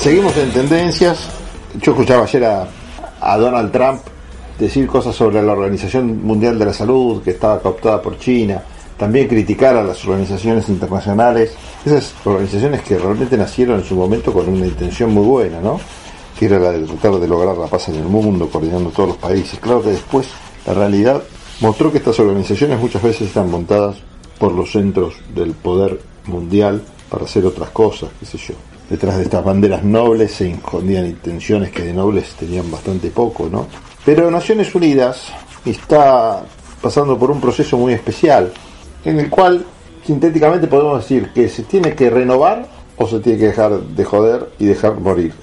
Seguimos en tendencias. Yo escuchaba ayer a, Donald Trump decir cosas sobre la Organización Mundial de la Salud, que estaba cooptada por China, también criticar a las organizaciones internacionales, esas organizaciones que realmente nacieron en su momento con una intención muy buena, ¿no? Que era la de tratar de lograr la paz en el mundo, coordinando todos los países. Claro que después la realidad mostró que estas organizaciones muchas veces están montadas por los centros del poder mundial para hacer otras cosas, qué sé yo detrás de estas banderas nobles se escondían intenciones que de nobles tenían bastante poco, ¿no? Pero Naciones Unidas está pasando por un proceso muy especial, en el cual sintéticamente podemos decir que se tiene que renovar o se tiene que dejar de joder y dejar morir.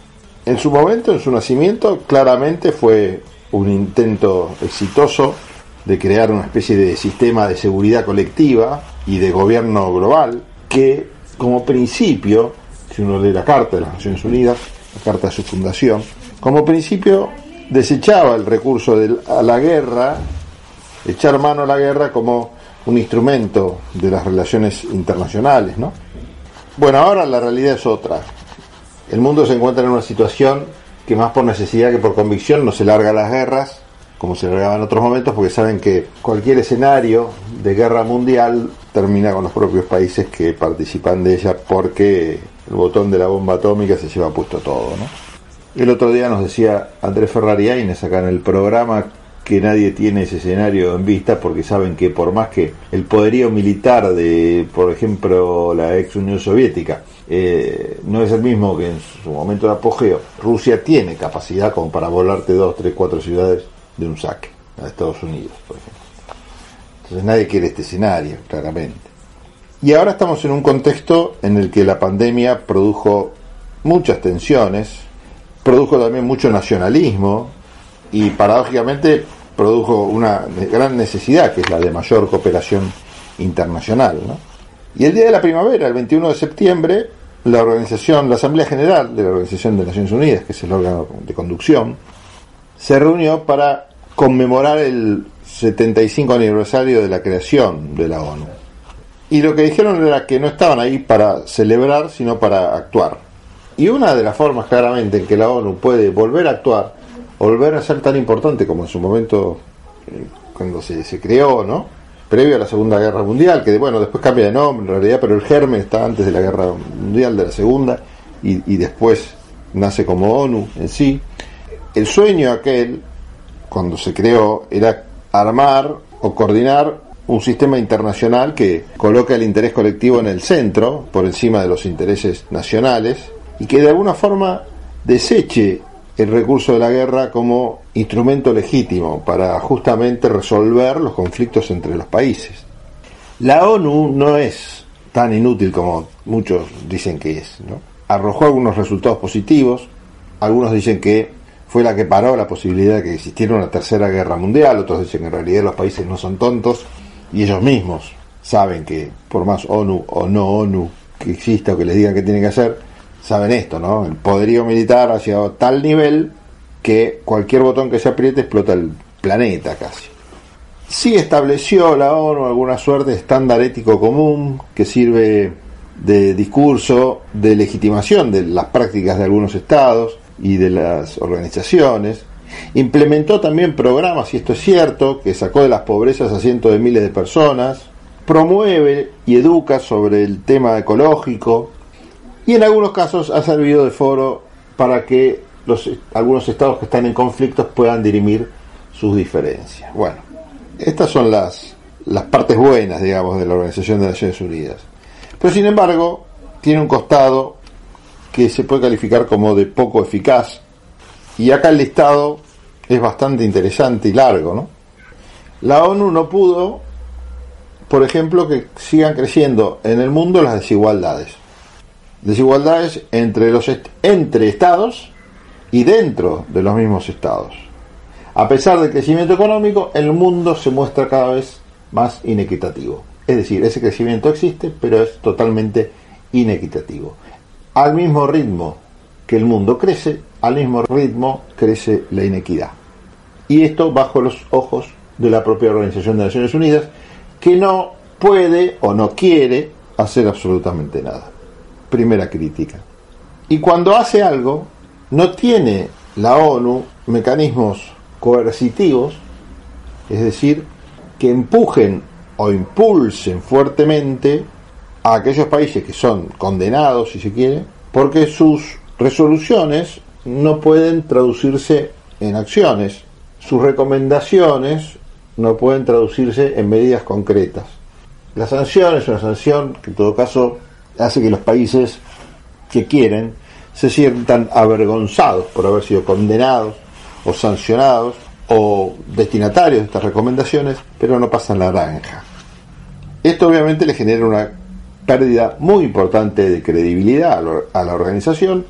En su momento, en su nacimiento, claramente fue un intento exitoso de crear una especie de sistema de seguridad colectiva y de gobierno global que como principio si uno lee la Carta de las Naciones Unidas, la Carta de su fundación, como principio desechaba el recurso de, a la guerra, echar mano a la guerra como un instrumento de las relaciones internacionales, ¿no? Bueno, ahora la realidad es otra. El mundo se encuentra en una situación que más por necesidad que por convicción no se larga las guerras, como se largaba en otros momentos, porque saben que cualquier escenario de guerra mundial termina con los propios países que participan de ella porque el botón de la bomba atómica se lleva puesto todo, ¿no? El otro día nos decía Andrés Ferrari Aines acá en el programa que nadie tiene ese escenario en vista porque saben que por más que el poderío militar de, por ejemplo, la ex Unión Soviética eh, no es el mismo que en su momento de apogeo, Rusia tiene capacidad como para volarte dos, tres, cuatro ciudades de un saque a Estados Unidos, por ejemplo. Entonces nadie quiere este escenario, claramente. Y ahora estamos en un contexto en el que la pandemia produjo muchas tensiones, produjo también mucho nacionalismo y paradójicamente produjo una gran necesidad que es la de mayor cooperación internacional. Y el día de la primavera, el 21 de septiembre, la organización, la Asamblea General de la Organización de Naciones Unidas, que es el órgano de conducción, se reunió para conmemorar el 75 aniversario de la creación de la ONU. Y lo que dijeron era que no estaban ahí para celebrar, sino para actuar. Y una de las formas claramente en que la ONU puede volver a actuar, volver a ser tan importante como en su momento eh, cuando se, creó, ¿no? Previo a la Segunda Guerra Mundial, que bueno, después cambia de nombre en realidad, pero el germen está antes de la Guerra Mundial, de la Segunda, y, y después nace como ONU en sí. El sueño aquel, cuando se creó, era armar o coordinar un sistema internacional que coloca el interés colectivo en el centro, por encima de los intereses nacionales, y que de alguna forma deseche el recurso de la guerra como instrumento legítimo para justamente resolver los conflictos entre los países. La ONU no es tan inútil como muchos dicen que es. ¿no? Arrojó algunos resultados positivos, algunos dicen que fue la que paró la posibilidad de que existiera una tercera guerra mundial, otros dicen que en realidad los países no son tontos y ellos mismos saben que por más ONU o no ONU que exista o que les digan qué tienen que hacer, saben esto, ¿no? El poderío militar ha llegado a tal nivel que cualquier botón que se apriete explota el planeta casi. Sí estableció la ONU alguna suerte de estándar ético común que sirve de discurso de legitimación de las prácticas de algunos estados y de las organizaciones, Implementó también programas, y esto es cierto, que sacó de las pobrezas a cientos de miles de personas, promueve y educa sobre el tema ecológico y en algunos casos ha servido de foro para que los, algunos estados que están en conflictos puedan dirimir sus diferencias. Bueno, estas son las, las partes buenas, digamos, de la Organización de Naciones Unidas. Pero sin embargo, tiene un costado que se puede calificar como de poco eficaz y acá el listado es bastante interesante y largo, ¿no? La ONU no pudo, por ejemplo, que sigan creciendo en el mundo las desigualdades. Desigualdades entre los entre estados y dentro de los mismos estados. A pesar del crecimiento económico, el mundo se muestra cada vez más inequitativo. Es decir, ese crecimiento existe, pero es totalmente inequitativo. Al mismo ritmo que el mundo crece, al mismo ritmo crece la inequidad. Y esto bajo los ojos de la propia Organización de Naciones Unidas, que no puede o no quiere hacer absolutamente nada. Primera crítica. Y cuando hace algo, no tiene la ONU mecanismos coercitivos, es decir, que empujen o impulsen fuertemente a aquellos países que son condenados, si se quiere, porque sus resoluciones no pueden traducirse en acciones, sus recomendaciones no pueden traducirse en medidas concretas. La sanción es una sanción que en todo caso hace que los países que quieren se sientan avergonzados por haber sido condenados o sancionados o destinatarios de estas recomendaciones, pero no pasan la naranja. Esto obviamente le genera una pérdida muy importante de credibilidad a la organización,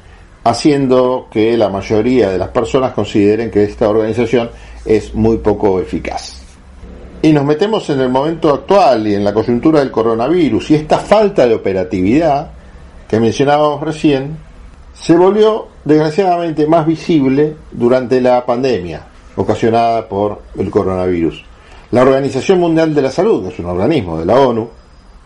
haciendo que la mayoría de las personas consideren que esta organización es muy poco eficaz. Y nos metemos en el momento actual y en la coyuntura del coronavirus y esta falta de operatividad que mencionábamos recién se volvió desgraciadamente más visible durante la pandemia ocasionada por el coronavirus. La Organización Mundial de la Salud, que es un organismo de la ONU,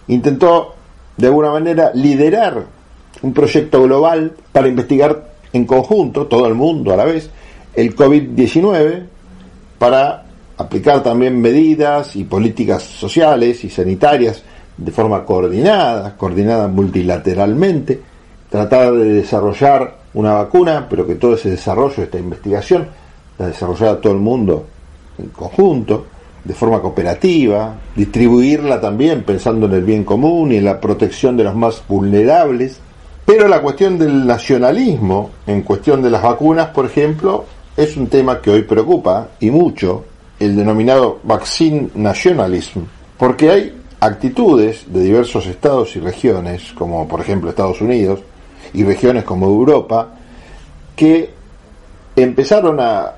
intentó de alguna manera liderar un proyecto global para investigar en conjunto, todo el mundo a la vez, el COVID-19 para aplicar también medidas y políticas sociales y sanitarias de forma coordinada, coordinada multilateralmente, tratar de desarrollar una vacuna, pero que todo ese desarrollo, esta investigación, la desarrollara todo el mundo en conjunto, de forma cooperativa, distribuirla también pensando en el bien común y en la protección de los más vulnerables. Pero la cuestión del nacionalismo, en cuestión de las vacunas, por ejemplo, es un tema que hoy preocupa y mucho, el denominado vaccine nationalism, porque hay actitudes de diversos estados y regiones, como por ejemplo Estados Unidos, y regiones como Europa, que empezaron a,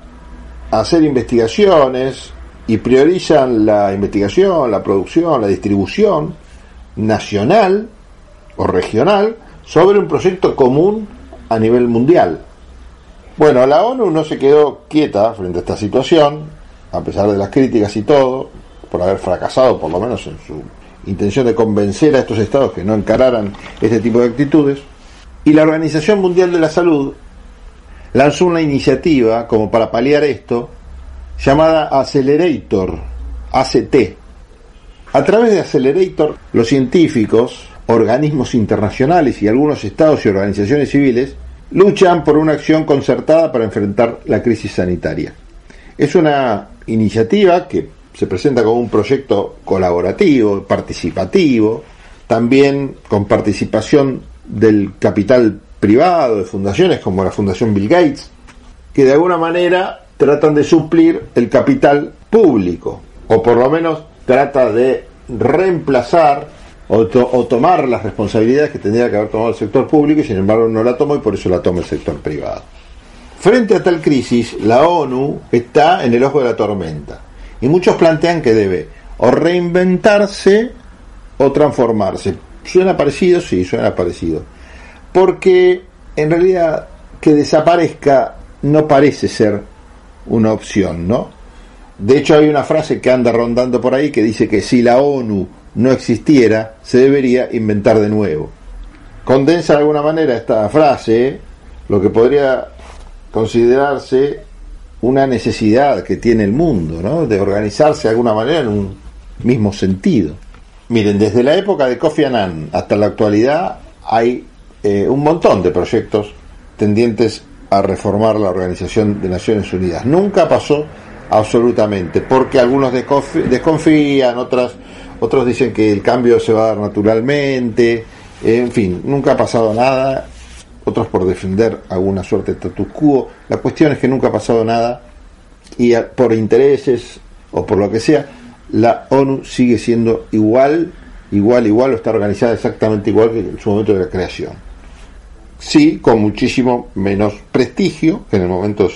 hacer investigaciones y priorizan la investigación, la producción, la distribución nacional o regional sobre un proyecto común a nivel mundial. Bueno, la ONU no se quedó quieta frente a esta situación, a pesar de las críticas y todo, por haber fracasado por lo menos en su intención de convencer a estos estados que no encararan este tipo de actitudes, y la Organización Mundial de la Salud lanzó una iniciativa como para paliar esto, llamada Accelerator, ACT. A través de Accelerator, los científicos, organismos internacionales y algunos estados y organizaciones civiles luchan por una acción concertada para enfrentar la crisis sanitaria. Es una iniciativa que se presenta como un proyecto colaborativo, participativo, también con participación del capital privado, de fundaciones como la Fundación Bill Gates, que de alguna manera tratan de suplir el capital público, o por lo menos trata de reemplazar o, tomar las responsabilidades que tendría que haber tomado el sector público y sin embargo no la tomó y por eso la toma el sector privado. Frente a tal crisis, la ONU está en el ojo de la tormenta y muchos plantean que debe o reinventarse o transformarse. ¿Suena parecido? Sí, suena parecido. Porque en realidad que desaparezca no parece ser una opción, ¿no? De hecho hay una frase que anda rondando por ahí que dice que si la ONU no existiera, se debería inventar de nuevo. Condensa de alguna manera esta frase lo que podría considerarse una necesidad que tiene el mundo, ¿no? De organizarse de alguna manera en un mismo sentido. Miren, desde la época de Kofi Annan hasta la actualidad hay eh, un montón de proyectos tendientes a reformar la Organización de Naciones Unidas. Nunca pasó absolutamente, porque algunos desconfían, otras, otros dicen que el cambio se va a dar naturalmente, en fin, nunca ha pasado nada, otros por defender alguna suerte de status quo. La cuestión es que nunca ha pasado nada y por intereses o por lo que sea, la ONU sigue siendo igual, igual, igual, o está organizada exactamente igual que en su momento de la creación. Sí, con muchísimo menos prestigio que en el momento de,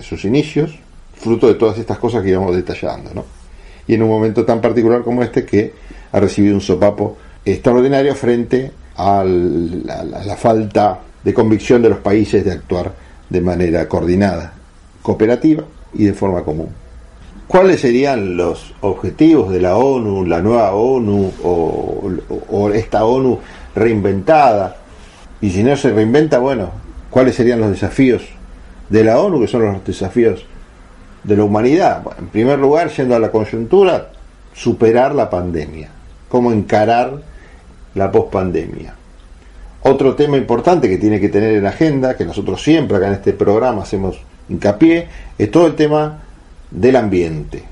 sus inicios, fruto de todas estas cosas que íbamos detallando, ¿no? Y en un momento tan particular como este que ha recibido un sopapo extraordinario frente a la falta de convicción de los países de actuar de manera coordinada, cooperativa y de forma común. ¿Cuáles serían los objetivos de la ONU, la nueva ONU o, esta ONU reinventada? Y si no se reinventa, bueno, ¿cuáles serían los desafíos de la ONU, que son los desafíos de la humanidad? en primer lugar, yendo a la coyuntura, superar la pandemia, cómo encarar la pospandemia. Otro tema importante que tiene que tener en agenda, que nosotros siempre acá en este programa hacemos hincapié, es todo el tema del ambiente.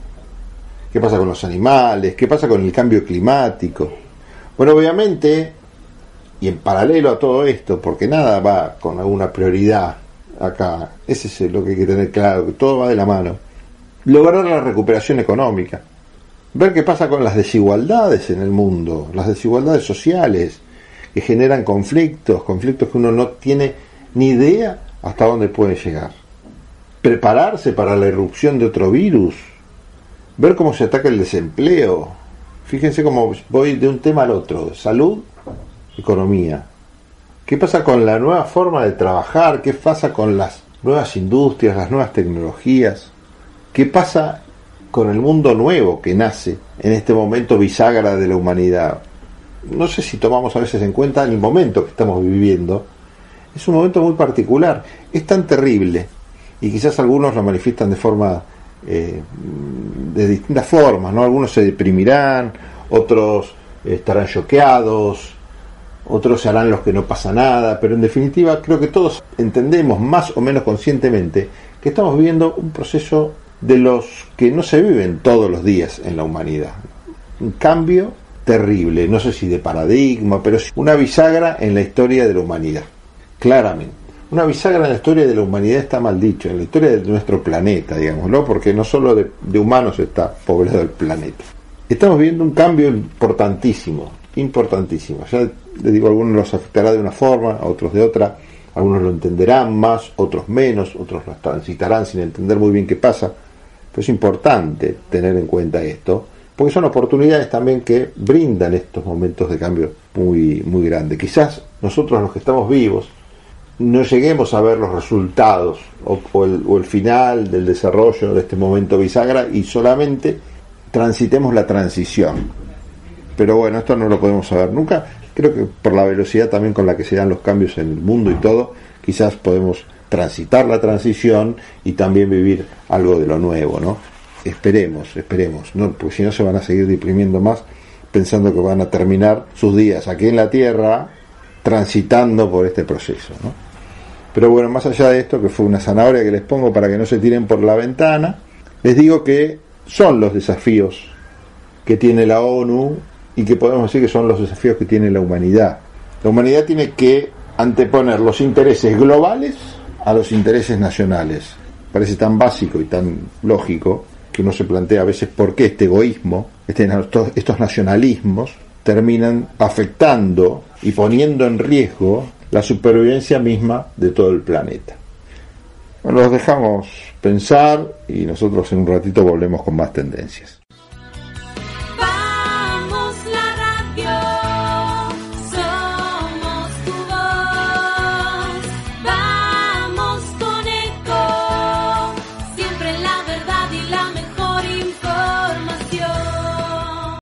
¿Qué pasa con los animales? ¿Qué pasa con el cambio climático? Bueno, obviamente, y en paralelo a todo esto, porque nada va con alguna prioridad acá, ese es lo que hay que tener claro, que todo va de la mano, lograr la recuperación económica, ver qué pasa con las desigualdades en el mundo, las desigualdades sociales, que generan conflictos, conflictos que uno no tiene ni idea hasta dónde pueden llegar. Prepararse para la irrupción de otro virus, ver cómo se ataca el desempleo. Fíjense cómo voy de un tema al otro, salud, economía. ¿Qué pasa con la nueva forma de trabajar? ¿Qué pasa con las nuevas industrias, las nuevas tecnologías? ¿Qué pasa con el mundo nuevo que nace en este momento bisagra de la humanidad? no sé si tomamos a veces en cuenta el momento que estamos viviendo. Es un momento muy particular, es tan terrible y quizás algunos lo manifiestan de forma eh, de distintas formas, ¿no? Algunos se deprimirán, otros estarán choqueados, otros harán los que no pasa nada, pero en definitiva creo que todos entendemos más o menos conscientemente que estamos viviendo un proceso de los que no se viven todos los días en la humanidad. Un cambio terrible, no sé si de paradigma, pero una bisagra en la historia de la humanidad, claramente. Una bisagra en la historia de la humanidad está mal dicho, en la historia de nuestro planeta, digámoslo, porque no solo de, humanos está poblado el planeta. Estamos viendo un cambio importantísimo, importantísimo. Ya les digo, algunos los afectará de una forma, otros de otra, algunos lo entenderán más, otros menos, otros lo transitarán sin entender muy bien qué pasa, pero es importante tener en cuenta esto porque son oportunidades también que brindan estos momentos de cambio muy, muy grandes. Quizás nosotros los que estamos vivos no lleguemos a ver los resultados o, el, final del desarrollo de este momento bisagra y solamente transitemos la transición. Pero bueno, esto no lo podemos saber nunca. Creo que por la velocidad también con la que se dan los cambios en el mundo y todo, quizás podemos transitar la transición y también vivir algo de lo nuevo, ¿no? Esperemos, esperemos, ¿no? porque si no se van a seguir deprimiendo más pensando que van a terminar sus días aquí en la Tierra transitando por este proceso. ¿no? Pero bueno, más allá de esto, que fue una zanahoria que les pongo para que no se tiren por la ventana, les digo que son los desafíos que tiene la ONU y que podemos decir que son los desafíos que tiene la humanidad. La humanidad tiene que anteponer los intereses globales a los intereses nacionales. Parece tan básico y tan lógico, que uno se plantea a veces por qué este egoísmo, este, estos nacionalismos, terminan afectando y poniendo en riesgo la supervivencia misma de todo el planeta. Bueno, los dejamos pensar y nosotros en un ratito volvemos con más tendencias.